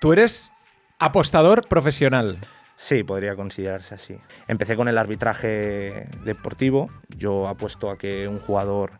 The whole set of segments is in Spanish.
Tú eres apostador profesional. Sí, podría considerarse así. Empecé con el arbitraje deportivo. Yo apuesto a que un jugador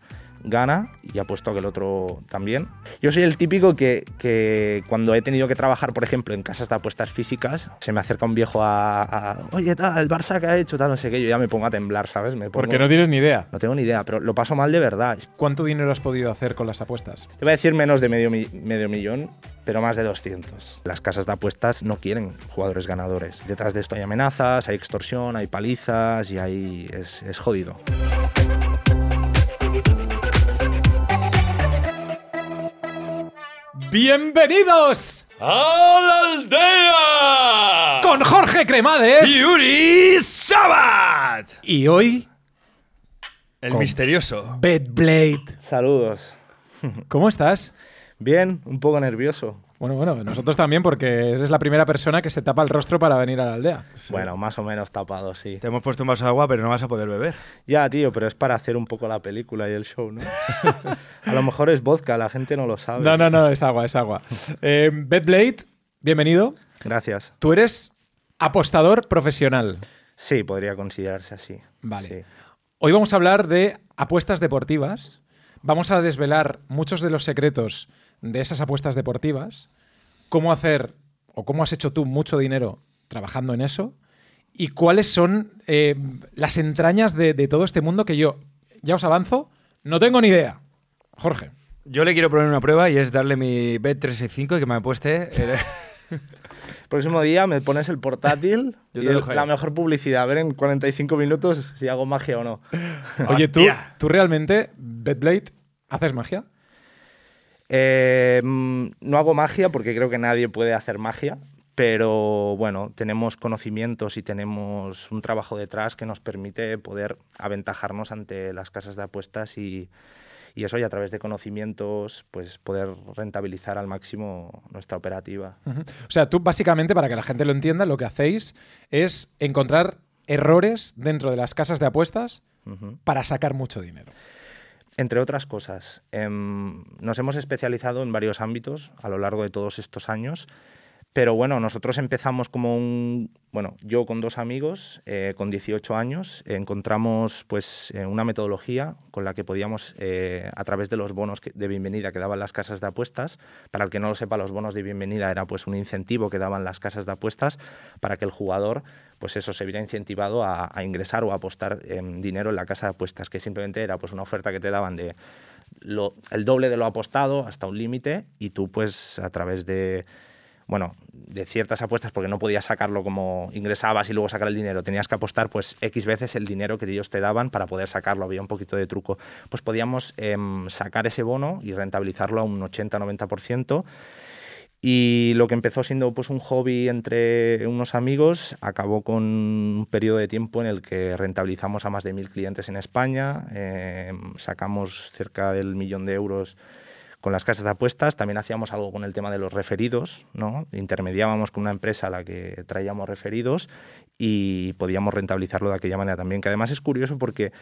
gana y apuesto a que el otro también. Yo soy el típico que, que, cuando he tenido que trabajar, por ejemplo, en casas de apuestas físicas, se me acerca un viejo a, a oye, tal, el Barça que ha hecho, tal, no sé qué, yo ya me pongo a temblar, ¿sabes? Me pongo, Porque no tienes ni idea. No tengo ni idea, pero lo paso mal de verdad. ¿Cuánto dinero has podido hacer con las apuestas? Te voy a decir menos de medio, medio millón, pero más de 200. Las casas de apuestas no quieren jugadores ganadores. Detrás de esto hay amenazas, hay extorsión, hay palizas y ahí es, es jodido. ¡Bienvenidos! ¡A la aldea! Con Jorge Cremades. Y Uri Sabat. Y hoy, El Con- misterioso. Bedblade. Saludos. ¿Cómo estás? Bien, un poco nervioso. Bueno, bueno, nosotros también, porque eres la primera persona que se tapa el rostro para venir a la aldea. Bueno, más o menos tapado, sí. Te hemos puesto un vaso de agua, pero no vas a poder beber. Ya, tío, pero es para hacer un poco la película y el show, ¿no? a lo mejor es vodka, la gente no lo sabe. No, no, no, es agua, es agua. Eh, Bedblade, bienvenido. Gracias. Tú eres apostador profesional. Sí, podría considerarse así. Vale. Sí. Hoy vamos a hablar de apuestas deportivas. Vamos a desvelar muchos de los secretos de esas apuestas deportivas, cómo hacer o cómo has hecho tú mucho dinero trabajando en eso y cuáles son eh, las entrañas de, de todo este mundo que yo, ya os avanzo, no tengo ni idea. Jorge. Yo le quiero poner una prueba y es darle mi Bet365 y que me apueste. el- Próximo día me pones el portátil Yo y te el- la mejor publicidad. A ver en 45 minutos si hago magia o no. Oye, ¿tú, tú realmente, Betblade, haces magia? Eh, mm, no hago magia porque creo que nadie puede hacer magia, pero bueno, tenemos conocimientos y tenemos un trabajo detrás que nos permite poder aventajarnos ante las casas de apuestas y, y eso y a través de conocimientos pues poder rentabilizar al máximo nuestra operativa. O sea, tú básicamente, para que la gente lo entienda, lo que hacéis es encontrar errores dentro de las casas de apuestas para sacar mucho dinero. Entre otras cosas, em, nos hemos especializado en varios ámbitos a lo largo de todos estos años, pero bueno, nosotros empezamos como un, bueno, yo con dos amigos, eh, con 18 años, encontramos pues eh, una metodología con la que podíamos, eh, a través de los bonos de bienvenida que daban las casas de apuestas, para el que no lo sepa, los bonos de bienvenida era pues un incentivo que daban las casas de apuestas para que el jugador pues eso se viera incentivado a, a ingresar o a apostar em, dinero en la casa de apuestas, que simplemente era pues una oferta que te daban de lo- el doble de lo apostado hasta un límite y tú pues a través de bueno, de ciertas apuestas porque no podías sacarlo como ingresabas y luego sacar el dinero, tenías que apostar pues X veces el dinero que ellos te daban para poder sacarlo, había un poquito de truco. Pues podíamos em, sacar ese bono y rentabilizarlo a un 80-90%. Y lo que empezó siendo pues un hobby entre unos amigos acabó con un periodo de tiempo en el que rentabilizamos a más de mil clientes en España, eh, sacamos cerca del millón de euros con las casas de apuestas, también hacíamos algo con el tema de los referidos, ¿no? intermediábamos con una empresa a la que traíamos referidos y podíamos rentabilizarlo de aquella manera también, que además es curioso porque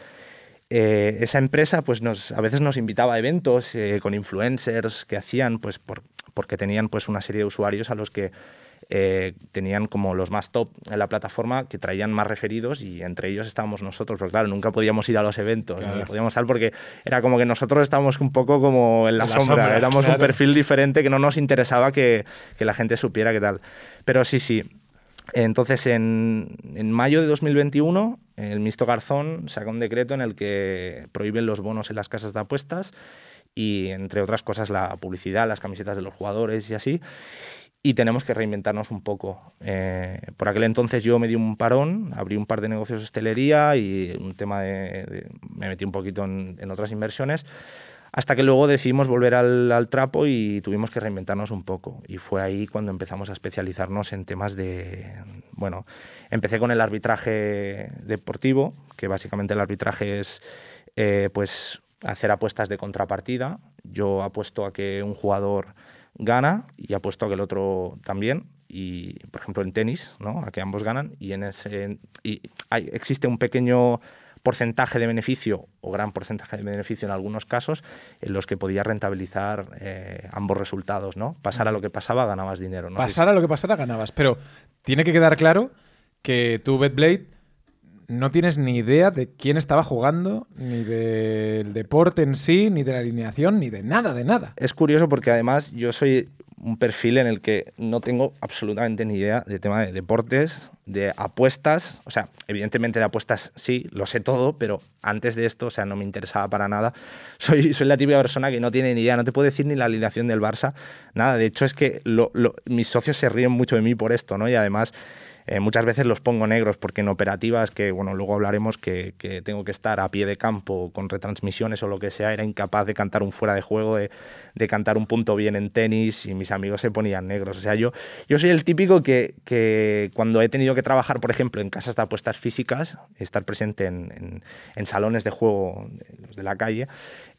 eh, esa empresa pues nos, a veces nos invitaba a eventos eh, con influencers que hacían pues por- porque tenían pues una serie de usuarios a los que eh, tenían como los más top en la plataforma que traían más referidos y entre ellos estábamos nosotros, pero claro, nunca podíamos ir a los eventos, Claro. ni podíamos tal porque era como que nosotros estábamos un poco como en la, En la sombra, sombra, éramos claro. un perfil diferente que no nos interesaba que, que la gente supiera qué tal. Pero sí, sí, entonces, en, en mayo de 2021, el ministro Garzón saca un decreto en el que prohíben los bonos en las casas de apuestas y, entre otras cosas, la publicidad, las camisetas de los jugadores y así. Y tenemos que reinventarnos un poco. Eh, por aquel entonces yo me di un parón, abrí un par de negocios de hostelería y un tema de, de- me metí un poquito en, en otras inversiones. Hasta que luego decidimos volver al, al trapo y tuvimos que reinventarnos un poco. Y fue ahí cuando empezamos a especializarnos en temas de... Bueno, empecé con el arbitraje deportivo, que básicamente el arbitraje es eh, pues hacer apuestas de contrapartida. Yo apuesto a que un jugador gana y apuesto a que el otro también. Y, por ejemplo, en tenis, ¿no? A que ambos ganan. Y, en ese, y hay- existe un pequeño porcentaje de beneficio o gran porcentaje de beneficio en algunos casos en los que podías rentabilizar eh, ambos resultados, ¿no? Pasara lo que pasaba, ganabas dinero. No Pasara lo que pasara, ganabas. Pero tiene que quedar claro que tú, Betblade, no tienes ni idea de quién estaba jugando, ni del deporte en sí, ni de la alineación, ni de nada, de nada. Es curioso porque además yo soy un perfil en el que no tengo absolutamente ni idea de tema de deportes, de apuestas. O sea, evidentemente de apuestas sí, lo sé todo, pero antes de esto, o sea, no me interesaba para nada. Soy, soy la típica persona que no tiene ni idea, no te puedo decir ni la alineación del Barça, nada. De hecho, es que lo- lo- mis socios se ríen mucho de mí por esto, ¿no? Y además. Eh, muchas veces los pongo negros porque en operativas, que bueno, luego hablaremos que, que tengo que estar a pie de campo con retransmisiones o lo que sea, era incapaz de cantar un fuera de juego, de, cantar un punto bien en tenis y mis amigos se ponían negros. O sea, yo, yo soy el típico que, que cuando he tenido que trabajar, por ejemplo, en casas de apuestas físicas, estar presente en, en- salones de juego, de la calle,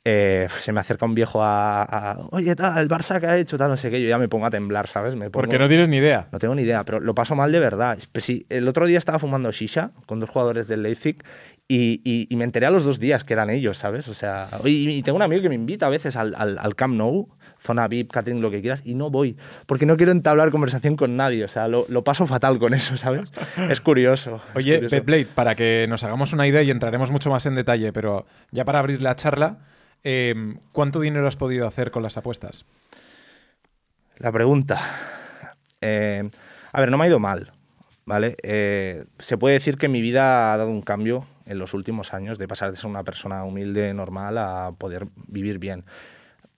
eh, se me acerca un viejo a, a, oye, tal, el Barça que ha hecho, tal, no sé qué, yo ya me pongo a temblar, ¿sabes? Me pongo- Porque no tienes ni idea. no tengo ni idea, pero lo paso mal de verdad. Pues sí, el otro día estaba fumando shisha con dos jugadores del Leipzig y, y- y me enteré a los dos días que eran ellos, ¿sabes? O sea, y, y tengo un amigo que me invita a veces al, al, al Camp Nou, zona VIP, catering, lo que quieras, y no voy, porque no quiero entablar conversación con nadie. O sea, lo, lo paso fatal con eso, ¿sabes? Es curioso. Oye, curioso. Betblade, para que nos hagamos una idea y entraremos mucho más en detalle, pero ya para abrir la charla, eh, ¿cuánto dinero has podido hacer con las apuestas? La pregunta. Eh, a ver, no me ha ido mal, ¿vale? Eh, se puede decir que mi vida ha dado un cambio en los últimos años, de pasar de ser una persona humilde, normal, a poder vivir bien.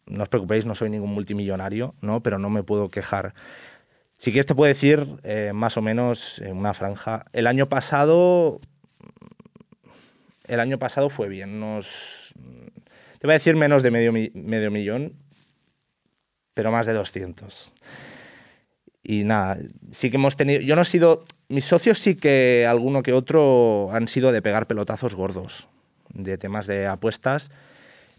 No os preocupéis, no soy ningún multimillonario, ¿no? Pero no me puedo quejar. Si quieres te puedo decir, eh, más o menos, en una franja. El año pasado... El año pasado fue bien, unos... Te voy a decir menos de medio, medio millón, pero más de 200. Y nada, sí que hemos tenido. Yo no he sido. Mis socios sí que alguno que otro han sido de pegar pelotazos gordos, de temas de apuestas,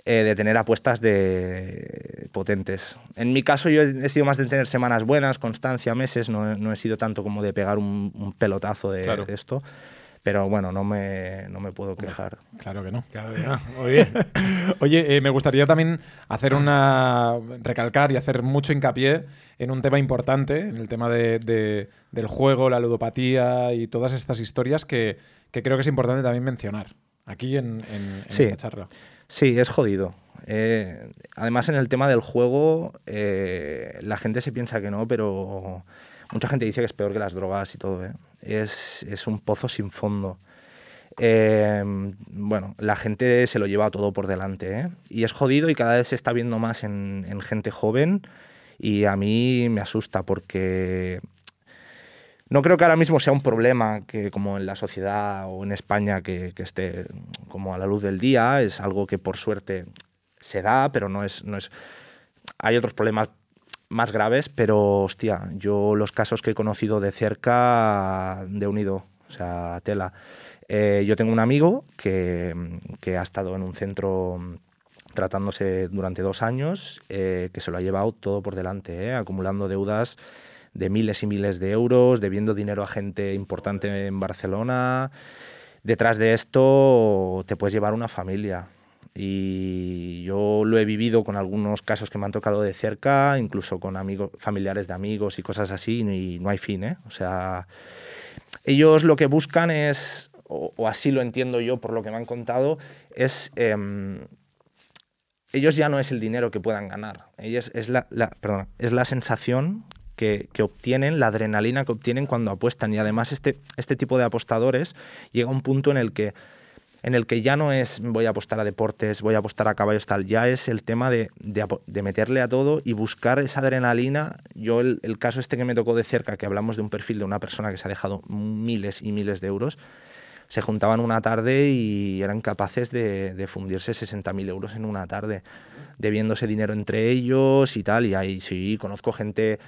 eh, de tener apuestas de potentes. En mi caso, yo he sido más de tener semanas buenas, constancia, meses, no, he- no he sido tanto como de pegar un, un pelotazo de, Claro. de esto. Pero bueno, no me, no me puedo quejar. Claro que no. Claro que no. Muy bien. Oye, eh, me gustaría también hacer una. recalcar y hacer mucho hincapié en un tema importante, en el tema de- de- del juego, la ludopatía y todas estas historias que, que creo que es importante también mencionar aquí en, en- en Sí. esta charla. Sí, es jodido. Eh, además, en el tema del juego, eh, la gente se piensa que no, pero mucha gente dice que es peor que las drogas y todo. ¿eh? Es, es un pozo sin fondo. Eh, bueno, la gente se lo lleva todo por delante. ¿eh? Y es jodido y cada vez se está viendo más en, en gente joven. Y a mí me asusta porque no creo que ahora mismo sea un problema que como en la sociedad o en España que, que esté como a la luz del día, es algo que por suerte se da, pero no es, no es... Hay otros problemas más graves, pero hostia, yo los casos que he conocido de cerca de unido, o sea, tela. Eh, yo tengo un amigo que, que ha estado en un centro tratándose durante dos años, eh, que se lo ha llevado todo por delante, eh, acumulando deudas de miles y miles de euros, debiendo dinero a gente importante en Barcelona. Detrás de esto te puedes llevar una familia. Y yo lo he vivido con algunos casos que me han tocado de cerca, incluso con amigos, familiares de amigos y cosas así, y no hay fin, ¿eh? O sea, ellos lo que buscan es, o, así lo entiendo yo por lo que me han contado, es em, ellos ya no es el dinero que puedan ganar, ellos es la, es la sensación que, que obtienen, la adrenalina que obtienen cuando apuestan. Y además este, este tipo de apostadores llega a un punto en el que en el que ya no es voy a apostar a deportes, voy a apostar a caballos, tal, ya es el tema de, meterle a todo y buscar esa adrenalina. Yo el, caso este que me tocó de cerca, que hablamos de un perfil de una persona que se ha dejado miles y miles de euros, se juntaban una tarde y eran capaces de, de fundirse 60.000 euros en una tarde, debiéndose dinero entre ellos y tal. Y ahí sí, conozco gente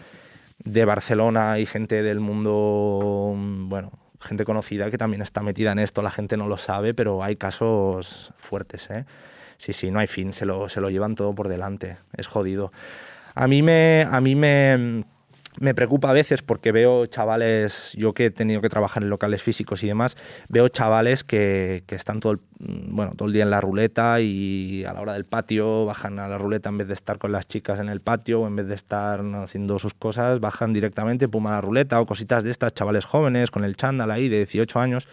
de Barcelona y gente del mundo, mm, bueno, gente conocida que también está metida en esto, la gente no lo sabe, pero hay casos fuertes, ¿eh? Sí, sí, no hay fin, se lo, se lo llevan todo por delante, es jodido. A mí me, a mí me, me preocupa a veces porque veo chavales, yo que he tenido que trabajar en locales físicos y demás, veo chavales que, están todo el, bueno, todo el día en la ruleta y a la hora del patio bajan a la ruleta en vez de estar con las chicas en el patio o en vez de estar haciendo sus cosas, bajan directamente, pum, a la ruleta o cositas de estas, chavales jóvenes con el chándal ahí de 18 años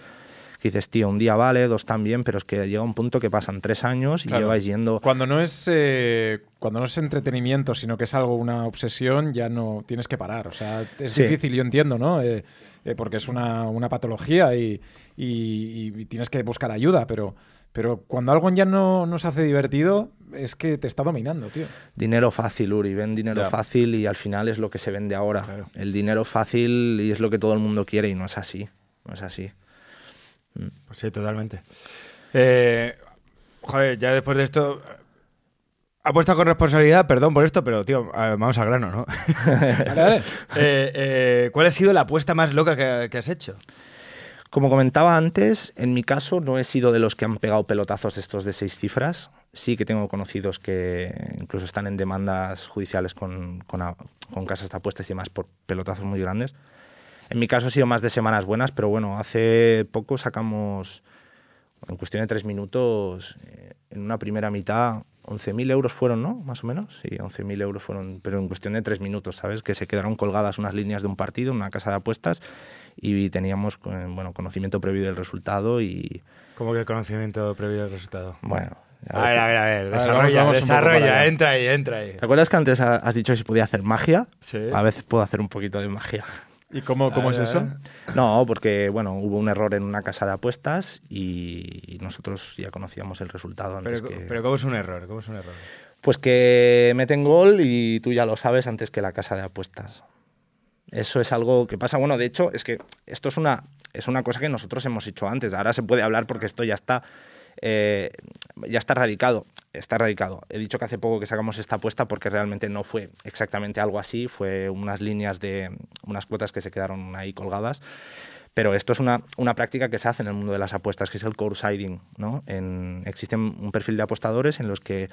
que dices, tío, un día vale, dos también, pero es que llega un punto que pasan tres años y Claro. lleváis yendo... Cuando no es eh, cuando no es entretenimiento, sino que es algo, una obsesión, ya no tienes que parar. O sea, es Sí. difícil, yo entiendo, ¿no? Eh, eh, porque es una, una patología y, y- y tienes que buscar ayuda, pero, pero cuando algo ya no, no se hace divertido, es que te está dominando, tío. Dinero fácil, Uri, ven dinero fácil y al final es lo que se vende ahora. Claro. El dinero fácil y es lo que todo el mundo quiere y no es así. No es así. Pues sí, totalmente. Eh, joder, ya después de esto. Apuesta con responsabilidad, perdón por esto, pero tío, a- vamos al grano, ¿no? Eh, eh, ¿Cuál ha sido la apuesta más loca que, que has hecho? Como comentaba antes, en mi caso no he sido de los que han pegado pelotazos estos de seis cifras. Sí que tengo conocidos que incluso están en demandas judiciales con, con a- con casas de apuestas y demás por pelotazos muy grandes. En mi caso ha sido más de semanas buenas, pero bueno, hace poco sacamos, en cuestión de tres minutos, eh, en una primera mitad, 11.000 euros fueron, ¿no? Más o menos. Sí, 11.000 euros fueron, pero en cuestión de tres minutos, ¿sabes? Que se quedaron colgadas unas líneas de un partido, en una casa de apuestas, y teníamos bueno, conocimiento previo del resultado y, ¿Cómo que conocimiento previo del resultado? bueno... a ver, a ver, a ver, A ver, desarrolla, vamos- vamos desarrolla, entra ahí, entra ahí. ¿Te acuerdas que antes ha- has dicho que se podía hacer magia? Sí. A veces puedo hacer un poquito de magia. ¿Y cómo, cómo es eso? No, porque bueno, hubo un error en una casa de apuestas y nosotros ya conocíamos el resultado antes Pero, que... pero ¿cómo es un error? ¿Cómo es un error? Pues que meten gol y tú ya lo sabes antes que la casa de apuestas. Eso es algo que pasa. Bueno, de hecho, es que esto es una, es una cosa que nosotros hemos hecho antes. Ahora se puede hablar porque esto ya está, eh, ya está radicado. Está radicado. He dicho que hace poco que sacamos esta apuesta porque realmente no fue exactamente algo así. Fue unas líneas de unas cuotas que se quedaron ahí colgadas. Pero esto es una, una práctica que se hace en el mundo de las apuestas, que es el coursiding. ¿no? Existe un perfil de apostadores en los que,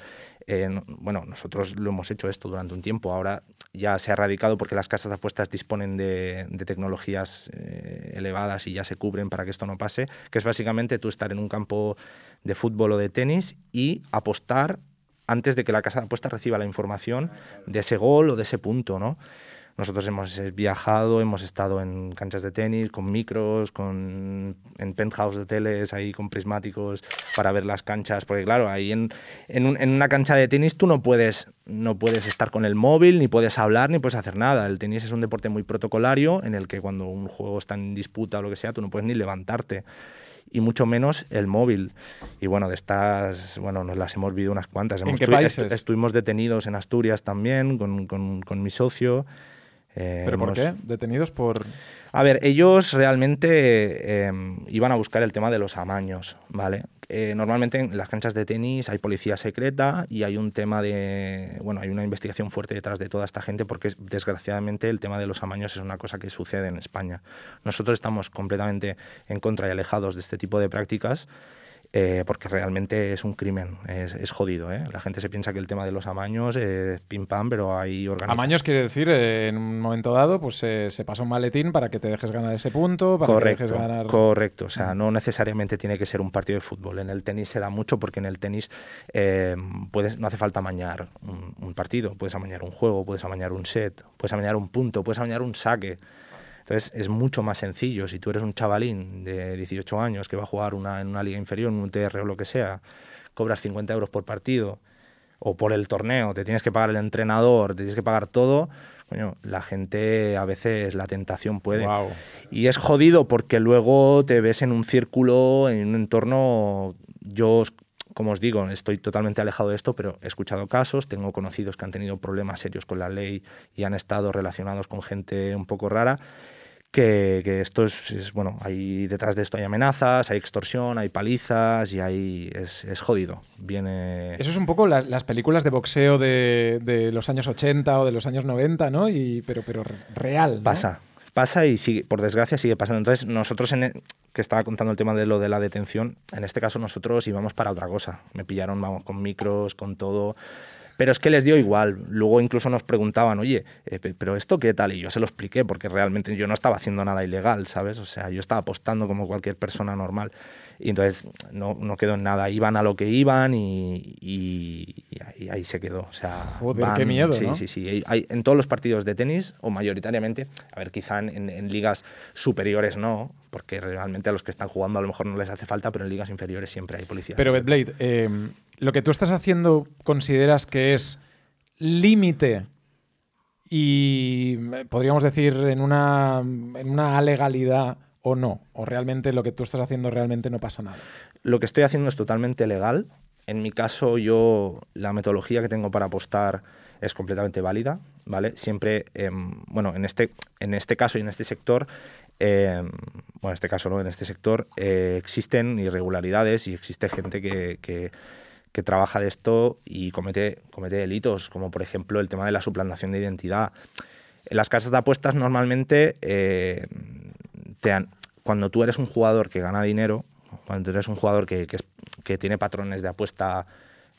no- bueno, nosotros lo hemos hecho esto durante un tiempo. Ahora ya se ha erradicado porque las casas de apuestas disponen de, de tecnologías eh, elevadas y ya se cubren para que esto no pase, que es básicamente tú estar en un campo de fútbol o de tenis y apostar antes de que la casa de apuestas reciba la información de ese gol o de ese punto, ¿no? Nosotros hemos eh, viajado, hemos estado en canchas de tenis, con micros, con, en penthouse de hoteles, ahí con prismáticos para ver las canchas. Porque claro, ahí en, en, un- en una cancha de tenis tú no puedes, no puedes estar con el móvil, ni puedes hablar, ni puedes hacer nada. El tenis es un deporte muy protocolario en el que cuando un juego está en disputa o lo que sea, tú no puedes ni levantarte y mucho menos el móvil. Y bueno, de estas, bueno, nos las hemos vivido unas cuantas. ¿En Hemos qué países? estu- estuvimos detenidos en Asturias también con, con- con mi socio. Eh, ¿Pero por hemos- qué? ¿Detenidos por...? a ver, ellos realmente eh, iban a buscar el tema de los amaños, ¿vale? Eh, normalmente en las canchas de tenis hay policía secreta y hay un tema de, bueno, hay una investigación fuerte detrás de toda esta gente porque desgraciadamente el tema de los amaños es una cosa que sucede en España. Nosotros estamos completamente en contra y alejados de este tipo de prácticas. Eh, porque realmente es un crimen, es, es jodido. ¿eh? La gente se piensa que el tema de los amaños es pim pam, pero hay organizaciones. Amaños quiere decir, eh, en un momento dado, pues eh, se pasa un maletín para que te dejes ganar ese punto, para Correcto, que te dejes ganar... correcto. O sea, no necesariamente tiene que ser un partido de fútbol. En el tenis se da mucho porque en el tenis eh, puedes, no hace falta amañar un, un partido. Puedes amañar un juego, puedes amañar un set, puedes amañar un punto, puedes amañar un saque. Entonces es mucho más sencillo. Si tú eres un chavalín de 18 años que va a jugar una, en una liga inferior, en un TR o lo que sea, cobras 50 euros por partido o por el torneo, te tienes que pagar el entrenador, te tienes que pagar todo. Coño, la gente a veces la tentación puede. Y es jodido porque luego te ves en un círculo, en un entorno. Yo, como os digo, estoy totalmente alejado de esto, pero he escuchado casos, tengo conocidos que han tenido problemas serios con la ley y han estado relacionados con gente un poco rara. Que, que esto es, es, bueno, hay detrás de esto hay amenazas, hay extorsión, hay palizas y hay es, es jodido. Viene Eso es un poco la- las películas de boxeo de, de los años 80 o de los años 90, ¿no? Y, pero, pero re- real. ¿no? Pasa, pasa y sigue, por desgracia sigue pasando. Entonces, nosotros, en e- que estaba contando el tema de lo de la detención, en este caso nosotros íbamos para otra cosa. Me pillaron, vamos, con micros, con todo, Pero es que les dio igual. Luego incluso nos preguntaban, oye, eh, pero esto qué tal? Y yo se lo expliqué, porque realmente yo no estaba haciendo nada ilegal, ¿sabes? O sea, yo estaba apostando como cualquier persona normal. Y entonces no, no quedó en nada. Iban a lo que iban y, y, ahí, se quedó. O sea, Joder, qué miedo, Sí, ¿no? sí, sí. Hay, en todos los partidos de tenis, o mayoritariamente, a ver, quizá en, en ligas superiores no, porque realmente a los que están jugando a lo mejor no les hace falta, pero en ligas inferiores siempre hay policías. Pero, Bedblade, eh, lo que tú estás haciendo, ¿consideras que es límite y eh, podríamos decir en una, en una alegalidad o no? ¿O realmente lo que tú estás haciendo realmente no pasa nada? Lo que estoy haciendo es totalmente legal. En mi caso, yo la metodología que tengo para apostar es completamente válida, ¿vale? Siempre, eh, bueno, en este, en este caso y en este sector, eh, bueno, en este caso no, en este sector eh, existen irregularidades y existe gente que, que, trabaja de esto y comete, comete delitos, como por ejemplo el tema de la suplantación de identidad. En las casas de apuestas normalmente eh, cuando tú eres un jugador que gana dinero, cuando tú eres un jugador que, que tiene patrones de apuesta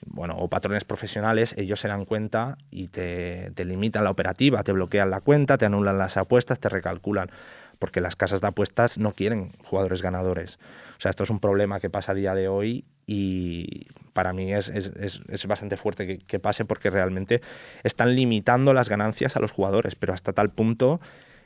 bueno, o patrones profesionales, ellos se dan cuenta y te, te, limitan la operativa, te bloquean la cuenta, te anulan las apuestas, te recalculan, porque las casas de apuestas no quieren jugadores ganadores. O sea, esto es un problema que pasa a día de hoy y para mí es, es, es, bastante fuerte que, pase porque realmente están limitando las ganancias a los jugadores, pero hasta tal punto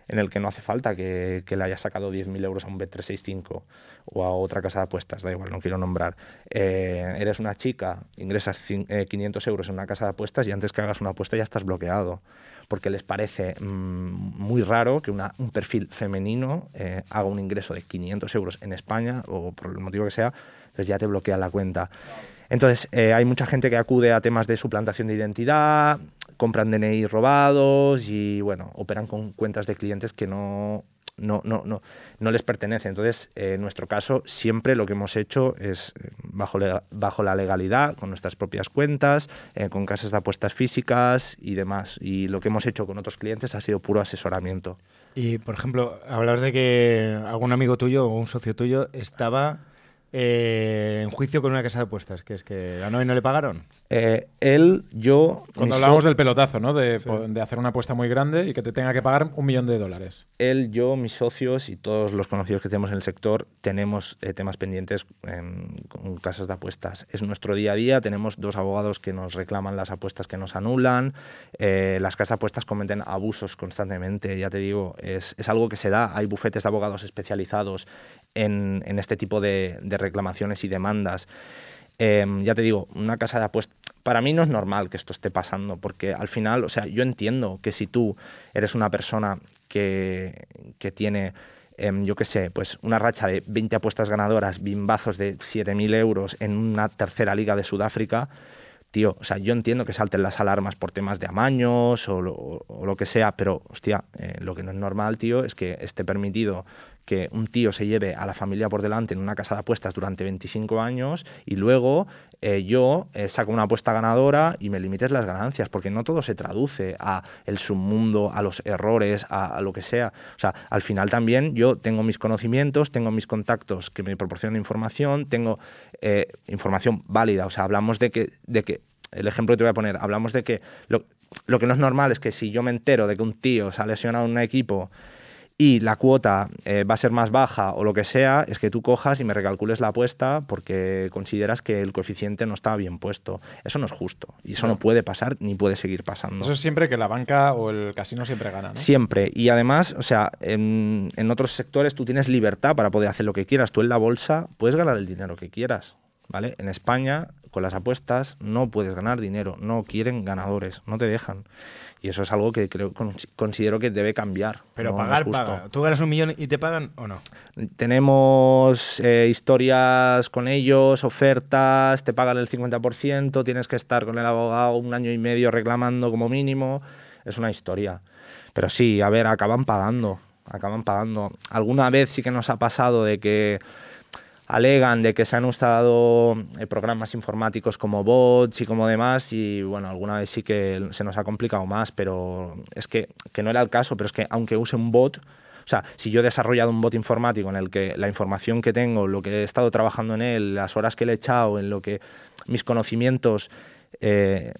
en el que no hace falta que, le haya sacado 10.000 euros a un Bet365 o a otra casa de apuestas, da igual, no quiero nombrar. Eh, eres una chica, ingresas 500 euros en una casa de apuestas y antes que hagas una apuesta ya estás bloqueado. Porque les parece mmm, muy raro que una, un perfil femenino eh, haga un ingreso de 500 euros en España o por el motivo que sea, entonces ya te bloquea la cuenta. Entonces, eh, hay mucha gente que acude a temas de suplantación de identidad, compran DNI robados y, bueno, operan con cuentas de clientes que no, no, no, no, no les pertenecen. Entonces, eh, en nuestro caso, siempre lo que hemos hecho es eh, bajo, bajo la legalidad, con nuestras propias cuentas, con casas de apuestas físicas y demás. Y lo que hemos hecho con otros clientes ha sido puro asesoramiento. Y, por ejemplo, hablas de que algún amigo tuyo o un socio tuyo estaba eh, en juicio con una casa de apuestas, que es que ganó y no le pagaron. Eh, él, yo. Cuando hablábamos so del pelotazo, ¿no? De, sí. de, hacer una apuesta muy grande y que te tenga que pagar un millón de dólares. Él, yo, mis socios y todos los conocidos que tenemos en el sector tenemos eh, temas pendientes en, con casas de apuestas. Es nuestro día a día. Tenemos dos abogados que nos reclaman las apuestas que nos anulan. Eh, las casas de apuestas cometen abusos constantemente. Ya te digo, es, es algo que se da. Hay bufetes de abogados especializados en, en este tipo de, reclamaciones y demandas. Eh, ya te digo, una casa de apuestas. Para mí no es normal que esto esté pasando, porque al final, o sea, yo entiendo que si tú eres una persona que, que tiene, eh, yo qué sé, pues una racha de 20 apuestas ganadoras, bimbazos de 7.000 euros en una tercera liga de Sudáfrica, tío, o sea, yo entiendo que salten las alarmas por temas de amaños o lo, o lo que sea, pero, hostia, eh, lo que no es normal, tío, es que esté permitido que un tío se lleve a la familia por delante en una casa de apuestas durante 25 años y luego eh, yo eh, saco una apuesta ganadora y me limites las ganancias, porque no todo se traduce a el submundo, a los errores, a, lo que sea. O sea, al final también yo tengo mis conocimientos, tengo mis contactos que me proporcionan información, tengo eh, información válida. O sea, hablamos de que, de que, el ejemplo que te voy a poner, hablamos de que lo, lo que no es normal es que si yo me entero de que un tío se ha lesionado en un equipo y la cuota eh, va a ser más baja o lo que sea, es que tú cojas y me recalcules la apuesta porque consideras que el coeficiente no estaba bien puesto. Eso no es justo y eso no, no puede pasar ni puede seguir pasando. Eso es siempre que la banca o el casino siempre gana, ¿no? Siempre. Y además, o sea, en, en otros sectores tú tienes libertad para poder hacer lo que quieras. Tú en la bolsa puedes ganar el dinero que quieras. ¿Vale? En España, con las apuestas, no puedes ganar dinero, no quieren ganadores, no te dejan. Y eso es algo que creo considero que debe cambiar. Pero no, pagar, paga. ¿Tú ganas un millón y te pagan o no? Tenemos eh, historias con ellos, ofertas, te pagan el 50%, tienes que estar con el abogado un año y medio reclamando como mínimo. Es una historia. Pero sí, a ver, acaban pagando. Acaban pagando. Alguna vez sí que nos ha pasado de que alegan de que se han usado eh, programas informáticos como bots y como demás y bueno, alguna vez sí que se nos ha complicado más, pero es que, que no era el caso, pero es que aunque use un bot, o sea, si yo he desarrollado un bot informático en el que la información que tengo, lo que he estado trabajando en él, las horas que le he echado, en lo que mis conocimientos, eh,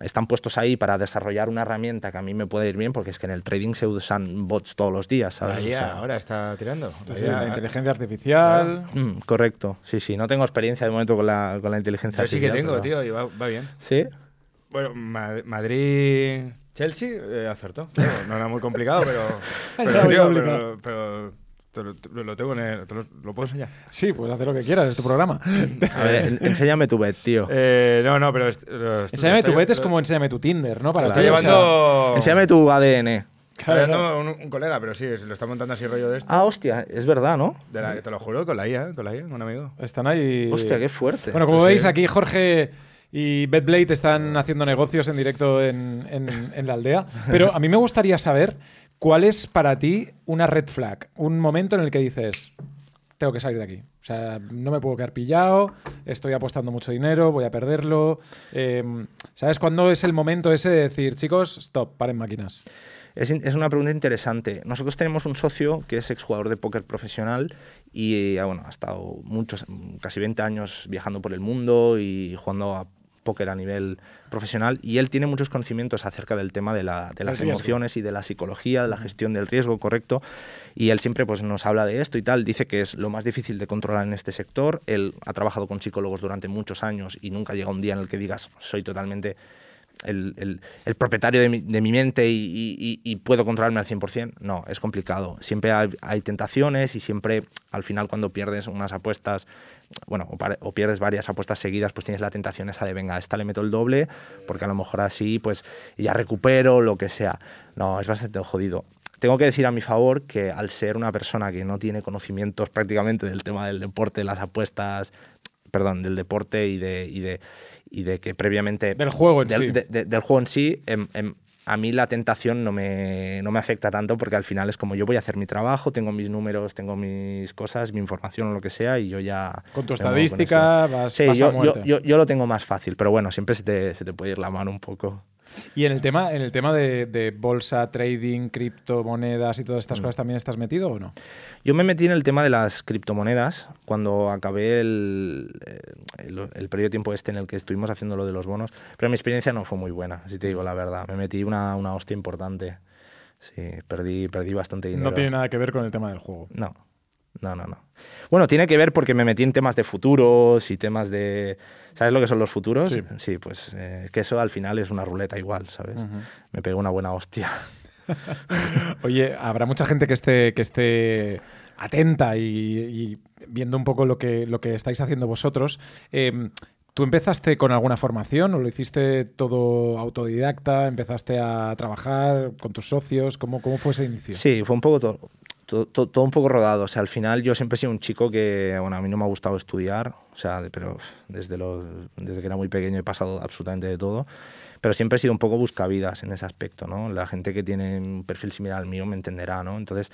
están puestos ahí para desarrollar una herramienta que a mí me puede ir bien, porque es que en el trading se usan bots todos los días, ¿sabes? O sea, ahora está tirando. Sí, La IA. la inteligencia artificial. mm, correcto, sí, sí. No tengo experiencia de momento con la, con la inteligencia Yo sí que artificial. tengo, pero- tío, y va, va bien. ¿Sí? Bueno, Ma- Madrid. Chelsea eh, acertó. Claro, no era muy complicado, pero. No era Pero, muy tío, complicado. pero, pero te lo, te lo tengo en el- te lo, lo puedo enseñar. Sí, puedes hacer lo que quieras, es tu programa. A ver, en- enséñame tu bet, tío. Eh, no, no, pero. enséñame tu bet es como enséñame tu Tinder, ¿no? Para Lo está ti, o sea, llevando. Enséñame tu ADN. Está Claro, llevando un, un colega, pero sí, se lo está montando así rollo de esto. Ah, hostia, es verdad, ¿no? De la- te lo juro, con la IA, con la IA, un amigo. Están ahí. Hostia, qué fuerte. Bueno, como Sí. veis, aquí Jorge y BetBlade están haciendo negocios en directo en, en- en la aldea. Pero a mí me gustaría saber cuál es para ti una red flag, un momento en el que dices, tengo que salir de aquí. O sea, no me puedo quedar pillado, estoy apostando mucho dinero, voy a perderlo. Eh, ¿Sabes cuándo es el momento ese de decir, chicos, stop, paren máquinas? Es, una pregunta interesante. Nosotros tenemos un socio que es exjugador de póker profesional y eh, bueno, ha estado muchos, casi 20 años viajando por el mundo y jugando a póker a nivel profesional y él tiene muchos conocimientos acerca del tema de, la- de las emociones y de la psicología, de la gestión del riesgo, correcto. Y él siempre pues, nos habla de esto y tal. Dice que es lo más difícil de controlar en este sector. Él ha trabajado con psicólogos durante muchos años y nunca llega un día en el que digas soy totalmente el, el- el propietario de mi, de mi mente y, y- y- y puedo controlarme al 100%. No, es complicado. Siempre hay, hay tentaciones y siempre, al final, cuando pierdes unas apuestas, bueno, o, pierdes varias apuestas seguidas, pues tienes la tentación esa de, venga, a esta le meto el doble, porque a lo mejor así, pues ya recupero, lo que sea. No, es bastante jodido. Tengo que decir a mi favor que al ser una persona que no tiene conocimientos prácticamente del tema del deporte, las apuestas, perdón, del deporte y de, y de, y de que previamente Del juego en del, sí. de- de- del juego en sí, em- em, a mí la tentación no me, no me afecta tanto porque al final es como yo voy a hacer mi trabajo, tengo mis números, tengo mis cosas, mi información o lo que sea y yo ya... Con tu estadística vas, Sí, vas a yo, yo, yo, yo lo tengo más fácil, pero bueno, siempre se te, se te puede ir la mano un poco. ¿Y en el tema, en el tema de, de bolsa, trading, criptomonedas y todas estas cosas también estás metido o no? Yo me metí en el tema de las criptomonedas cuando acabé el, eh, el, el periodo de tiempo este en el que estuvimos haciendo lo de los bonos, pero mi experiencia no fue muy buena, si te digo la verdad. Me metí una, una hostia importante. Sí, perdí, perdí bastante dinero. No tiene nada que ver con el tema del juego. No, no, no, no. Bueno, tiene que ver porque me metí en temas de futuros y temas de... ¿Sabes lo que son los futuros? Sí. pues eh, que eso al final es una ruleta igual, ¿sabes? Me pegó una buena hostia. Oye, habrá mucha gente que esté, que esté atenta y, y viendo un poco lo que, lo que estáis haciendo vosotros. Eh, ¿Tú empezaste con alguna formación o lo hiciste todo autodidacta? ¿Empezaste a trabajar con tus socios? ¿Cómo, cómo fue ese inicio? Sí, fue un poco todo, todo, todo- un poco rodado. O sea, al final yo siempre he sido un chico que, bueno, a mí no me ha gustado estudiar, o sea, pero desde, los, desde que era muy pequeño he pasado absolutamente de todo. Pero siempre he sido un poco buscavidas en ese aspecto, ¿no? La gente que tiene un perfil similar al mío me entenderá, ¿no? Entonces,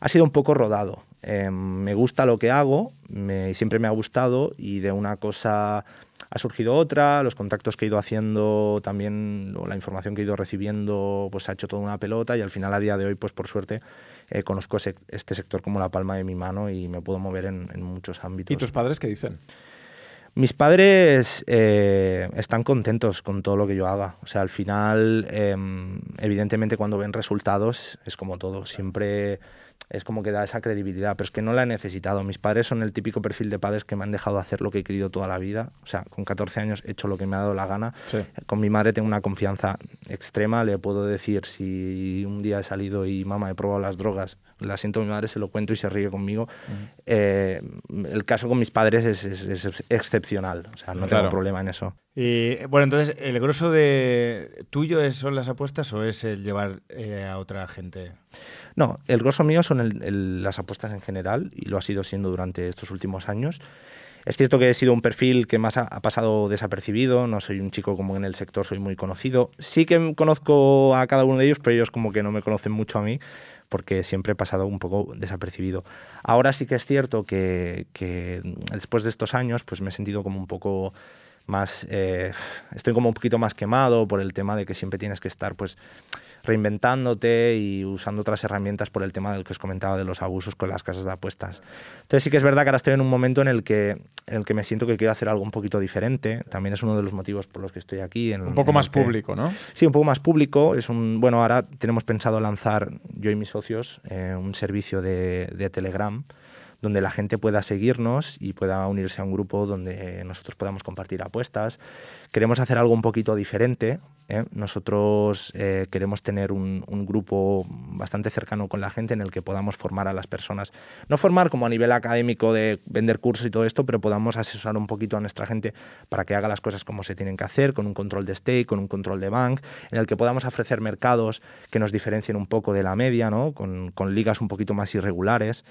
ha sido un poco rodado. Eh, me gusta lo que hago, me, siempre me ha gustado y de una cosa ha surgido otra, los contactos que he ido haciendo también, o la información que he ido recibiendo, pues ha hecho toda una pelota y al final a día de hoy, pues por suerte, eh, conozco ese- este sector como la palma de mi mano y me puedo mover en, en muchos ámbitos. ¿Y tus padres qué dicen? Mis padres eh, están contentos con todo lo que yo haga. O sea, al final, eh, evidentemente, cuando ven resultados, es como todo. Siempre es como que da esa credibilidad, pero es que no la he necesitado. Mis padres son el típico perfil de padres que me han dejado hacer lo que he querido toda la vida. O sea, con 14 años he hecho lo que me ha dado la gana. Sí. Con mi madre tengo una confianza extrema. Le puedo decir si un día he salido y mamá he probado las drogas, la siento a mi madre, se lo cuento y se ríe conmigo. Eh, el caso con mis padres es, es- es excepcional. O sea, no Claro. tengo problema en eso. Y bueno, entonces, ¿el grosso de tuyo son las apuestas o es el llevar eh, a otra gente? No, el grosso mío son las apuestas en general y lo ha sido siendo durante estos últimos años. Es cierto que he sido un perfil que más ha, ha pasado desapercibido, no soy un chico como en el sector, soy muy conocido. Sí que conozco a cada uno de ellos, pero ellos como que no me conocen mucho a mí porque siempre he pasado un poco desapercibido. Ahora sí que es cierto que, que después de estos años pues me he sentido como un poco más eh, estoy como un poquito más quemado por el tema de que siempre tienes que estar pues reinventándote y usando otras herramientas por el tema del que os comentaba de los abusos con las casas de apuestas. Entonces sí que es verdad que ahora estoy en un momento en el que, en el que me siento que quiero hacer algo un poquito diferente. También es uno de los motivos por los que estoy aquí. En, un poco más público, ¿no? Sí, un poco más público. Es un, bueno, ahora tenemos pensado lanzar, yo y mis socios, eh, un servicio de, de Telegram donde la gente pueda seguirnos y pueda unirse a un grupo donde nosotros podamos compartir apuestas. Queremos hacer algo un poquito diferente. ¿eh? Nosotros eh, queremos tener un, grupo bastante cercano con la gente en el que podamos formar a las personas. No formar como a nivel académico de vender cursos y todo esto, pero podamos asesorar un poquito a nuestra gente para que haga las cosas como se tienen que hacer, con un control de stake, con un control de bank, en el que podamos ofrecer mercados que nos diferencien un poco de la media, ¿no? con, con ligas un poquito más irregulares.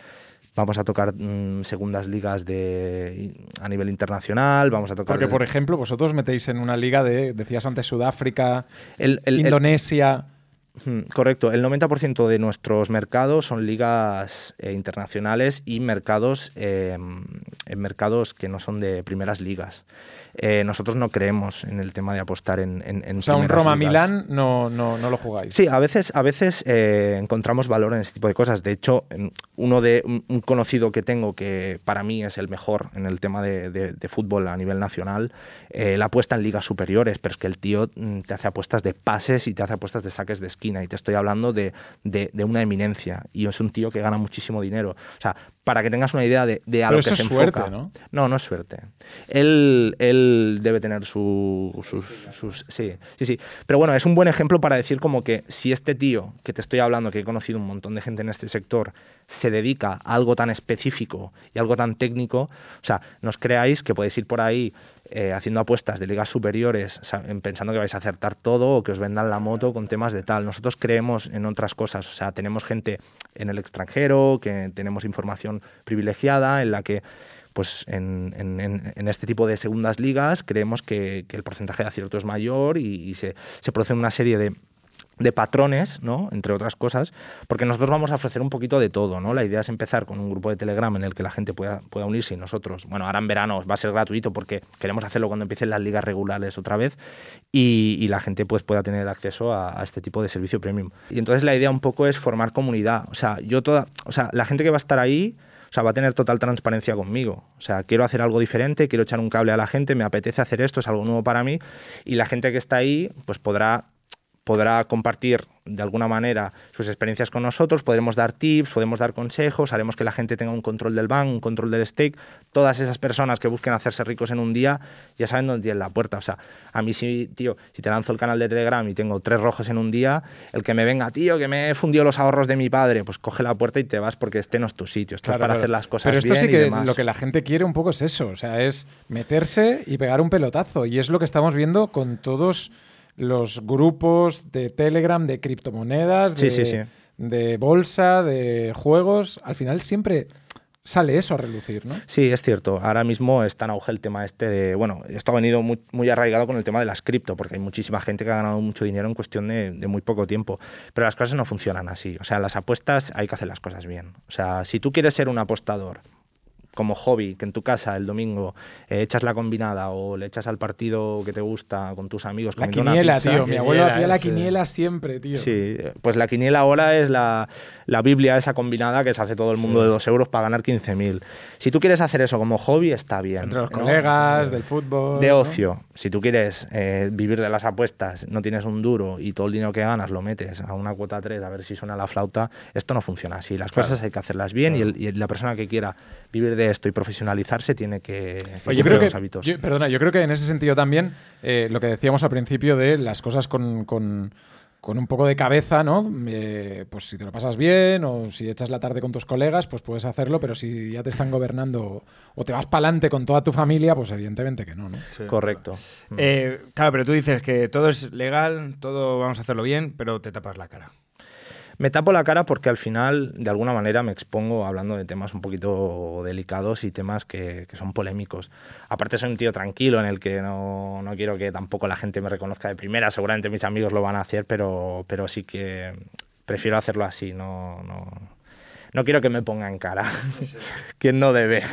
Vamos a tocar mm, segundas ligas de, a nivel internacional, vamos a tocar... Porque, por ejemplo, vosotros metéis en una liga de, decías antes, Sudáfrica, Indonesia... correcto, el 90% de nuestros mercados son ligas eh, internacionales y mercados, eh, en mercados que no son de primeras ligas. Eh, nosotros no creemos en el tema de apostar en... en, o sea, un Roma-Milán no, no, no, lo jugáis. Sí, a veces, a veces eh, encontramos valor en ese tipo de cosas. De hecho, uno de un conocido que tengo que para mí es el mejor en el tema de, de, fútbol a nivel nacional, la apuesta en ligas superiores, pero es que el tío mm, te hace apuestas de pases y te hace apuestas de saques de esquina y te estoy hablando de, de, una eminencia y es un tío que gana muchísimo dinero. O sea, para que tengas una idea de, de a lo que se suerte, ¿no? No, no es suerte. Él, él debe tener sus, sus, Sí, sí, sí. Pero bueno, es un buen ejemplo para decir como que si este tío que te estoy hablando, que he conocido un montón de gente en este sector, se dedica a algo tan específico y algo tan técnico, o sea, no os creáis que podéis ir por ahí eh, haciendo apuestas de ligas superiores, pensando que vais a acertar todo o que os vendan la moto con temas de tal. Nosotros creemos en otras cosas, o sea, tenemos gente en el extranjero, que tenemos información privilegiada en la que pues en, en, este tipo de segundas ligas creemos que, el porcentaje de acierto es mayor y, se, se produce una serie de, de patrones, ¿no? entre otras cosas, porque nosotros vamos a ofrecer un poquito de todo. ¿no? La idea es empezar con un grupo de Telegram en el que la gente pueda, pueda unirse y nosotros, bueno, ahora en verano va a ser gratuito porque queremos hacerlo cuando empiecen las ligas regulares otra vez y, la gente pues, pueda tener acceso a, este tipo de servicio premium. Y entonces la idea un poco es formar comunidad. O sea, yo toda, o sea, la gente que va a estar ahí... O sea, va a tener total transparencia conmigo. O sea, quiero hacer algo diferente, quiero echar un cable a la gente, me apetece hacer esto, es algo nuevo para mí. Y la gente que está ahí, pues podrá podrá compartir de alguna manera sus experiencias con nosotros, podremos dar tips, podemos dar consejos, haremos que la gente tenga un control del bank, un control del stake. Todas esas personas que busquen hacerse ricos en un día ya saben dónde tienen la puerta. O sea, a mí sí, tío, si te lanzo el canal de Telegram y tengo tres rojos en un día, el que me venga, tío, que me he fundido los ahorros de mi padre, pues coge la puerta y te vas porque este no es tu sitio, esto es para hacer las cosas Pero esto sí que lo que la gente quiere un poco es eso, o sea, es meterse y pegar un pelotazo. Y es lo que estamos viendo con todos los grupos de Telegram, de criptomonedas, de, de bolsa, de juegos. Al final siempre sale eso a relucir, ¿no? Sí, es cierto. Ahora mismo está en auge el tema este de, bueno, esto ha venido muy, arraigado con el tema de las cripto, porque hay muchísima gente que ha ganado mucho dinero en cuestión de, de, muy poco tiempo. Pero las cosas no funcionan así. O sea, las apuestas hay que hacer las cosas bien. O sea, si tú quieres ser un apostador como hobby, que en tu casa el domingo eh, echas la combinada o le echas al partido que te gusta con tus amigos. La quiniela, tío. Mi abuelo hacía la quiniela siempre, tío. Sí, pues la quiniela ahora es la, la Biblia, esa combinada que se hace todo el mundo de dos euros para ganar 15.000. Si tú quieres hacer eso como hobby, está bien. Entre los colegas, del fútbol. De ocio. Si tú quieres eh, vivir de las apuestas, no tienes un duro y todo el dinero que ganas lo metes a una cuota 3 a ver si suena la flauta, esto no funciona así. Las cosas hay que hacerlas bien y, y la persona que quiera vivir de esto y profesionalizarse tiene que, yo creo que, los hábitos. perdona, yo creo que en ese sentido también eh, lo que decíamos al principio de las cosas con, con, un poco de cabeza, ¿no? Eh, pues si te lo pasas bien o si echas la tarde con tus colegas, pues puedes hacerlo, pero si ya te están gobernando o te vas para adelante con toda tu familia, pues evidentemente que no, ¿no? Correcto. Eh, claro, pero tú dices que todo es legal, todo vamos a hacerlo bien, pero te tapas la cara. Me tapo la cara porque al final, de alguna manera, me expongo hablando de temas un poquito delicados y temas que, son polémicos. Aparte, soy un tío tranquilo en el que no, no, quiero que tampoco la gente me reconozca de primera. Seguramente mis amigos lo van a hacer, pero, pero sí que prefiero hacerlo así. No, no, no quiero que me ponga en cara. Quien no debe.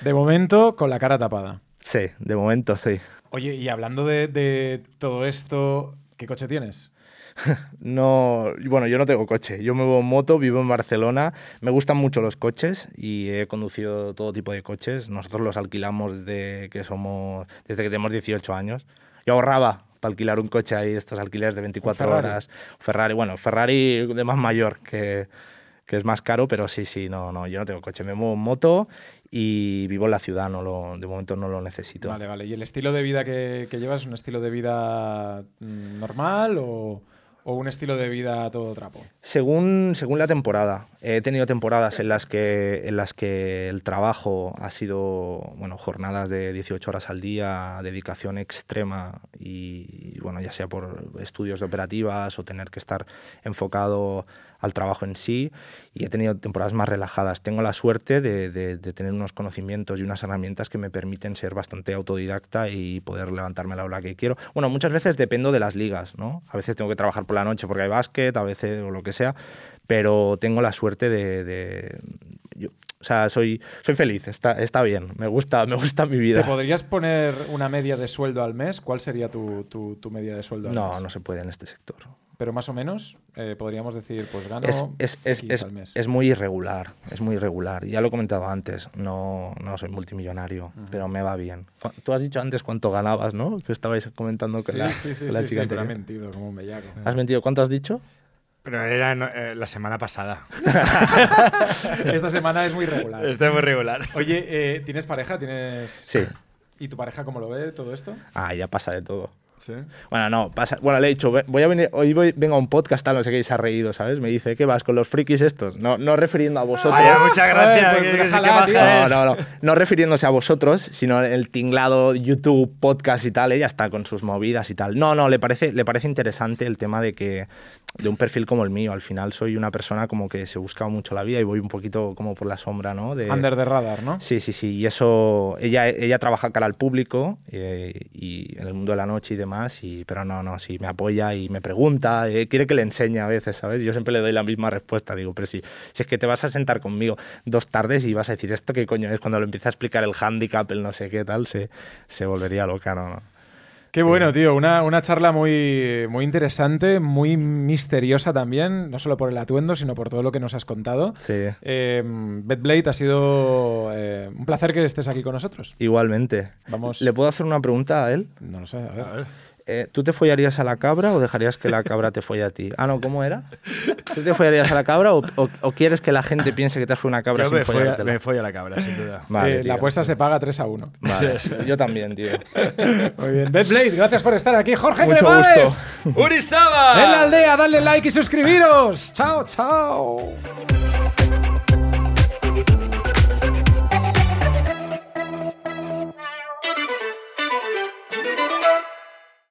De momento, con la cara tapada. Sí, de momento sí. Oye, y hablando de, de todo esto, ¿qué coche tienes? No, bueno, yo no tengo coche. Yo me muevo en moto, vivo en Barcelona. Me gustan mucho los coches y he conducido todo tipo de coches. Nosotros los alquilamos desde que somos, desde que tenemos 18 años. Yo ahorraba para alquilar un coche ahí, estos alquileres de 24 Ferrari? horas. Ferrari, bueno, Ferrari de más mayor que, que es más caro, pero sí, sí, no, no, yo no tengo coche. Me muevo en moto y vivo en la ciudad, no lo, de momento no lo necesito. Vale, vale. ¿Y el estilo de vida que, que llevas es un estilo de vida mm, normal o, o un estilo de vida todo trapo? Según, según la temporada. He tenido temporadas en las, que, en las que el trabajo ha sido bueno, jornadas de 18 horas al día, dedicación extrema y, bueno, ya sea por estudios de operativas o tener que estar enfocado al trabajo en sí. Y he tenido temporadas más relajadas. Tengo la suerte de, de- de tener unos conocimientos y unas herramientas que me permiten ser bastante autodidacta y poder levantarme a la hora que quiero. Bueno, muchas veces dependo de las ligas, ¿no? A veces tengo que trabajar por la noche porque hay básquet, a veces o lo que sea, pero tengo la suerte de... de- yo- o sea, soy, soy feliz, está, está bien, me gusta, me gusta mi ¿Te vida. podrías poner una media de sueldo al mes? ¿Cuál sería tu, tu- tu media de sueldo al No, mes? no se puede en este sector. Pero más o menos, eh, podríamos decir, pues gano es, es, es, es, al mes. es muy irregular, es muy irregular. Ya lo he comentado antes, no, no soy multimillonario, pero me va bien. Tú has dicho antes cuánto ganabas, ¿no? Que estabais comentando con sí, la, sí, sí, la sí, chica sí, pero ha mentido como un bellaco. ¿Has mentido? ¿Cuánto has dicho? Pero era no- eh, la semana pasada. Esta semana es muy regular. Estoy muy regular. Oye, eh, ¿tienes pareja? ¿Tienes... Sí. ¿Y tu pareja cómo lo ve todo esto? Ah, ya pasa de todo. Sí. Bueno, no, pasa. Bueno, le he dicho, "Ve- voy a venir, hoy voy, vengo a un podcast, tal, no sé qué, y se ha reído, ¿sabes? Me dice, ¿qué vas con los frikis estos? No, no refiriendo a vosotros. Vaya, muchas gracias. pues que- que- que. No, no, no. No refiriéndose a vosotros, sino el tinglado YouTube, podcast y tal. Ella está con sus movidas y tal. No, no, le parece, le parece interesante el tema de que de un perfil como el mío. Al final soy una persona como que se busca mucho la vida y voy un poquito como por la sombra, ¿no? De, Under the radar, ¿no? Sí, sí, sí. Y eso, ella, ella trabaja cara al público eh, y en el mundo de la noche y demás, y, pero no, no, sí, me apoya y me pregunta, eh, quiere que le enseñe a veces, ¿sabes? Yo siempre le doy la misma respuesta, digo, pero si, si es que te vas a sentar conmigo dos tardes y vas a decir, ¿esto qué coño es? Cuando le empieza a explicar el handicap, el no sé qué tal, se, se volvería loca, ¿no? no. Qué bueno, tío. Una, una charla muy, muy interesante, muy misteriosa también, no solo por el atuendo, sino por todo lo que nos has contado. Sí. Eh, Betblade, ha sido eh, un placer que estés aquí con nosotros. Igualmente. Vamos. ¿Le puedo hacer una pregunta a él? No lo sé, a ver. A ver. Eh, ¿Tú te follarías a la cabra o dejarías que la cabra te folle a ti? Ah, no, ¿cómo era? ¿Tú te follarías a la cabra o, o- o quieres que la gente piense que te has fue una cabra Yo sin me folla, follártela? me folla la cabra, sin duda. Vale, Eh, la apuesta sí. se paga 3 a 1. Vale, yo también, tío. Muy bien. Betblade, gracias por estar aquí. Jorge Mucho Cremades. ¡Urizaba! En la aldea, dadle like y suscribiros. Chao, chao.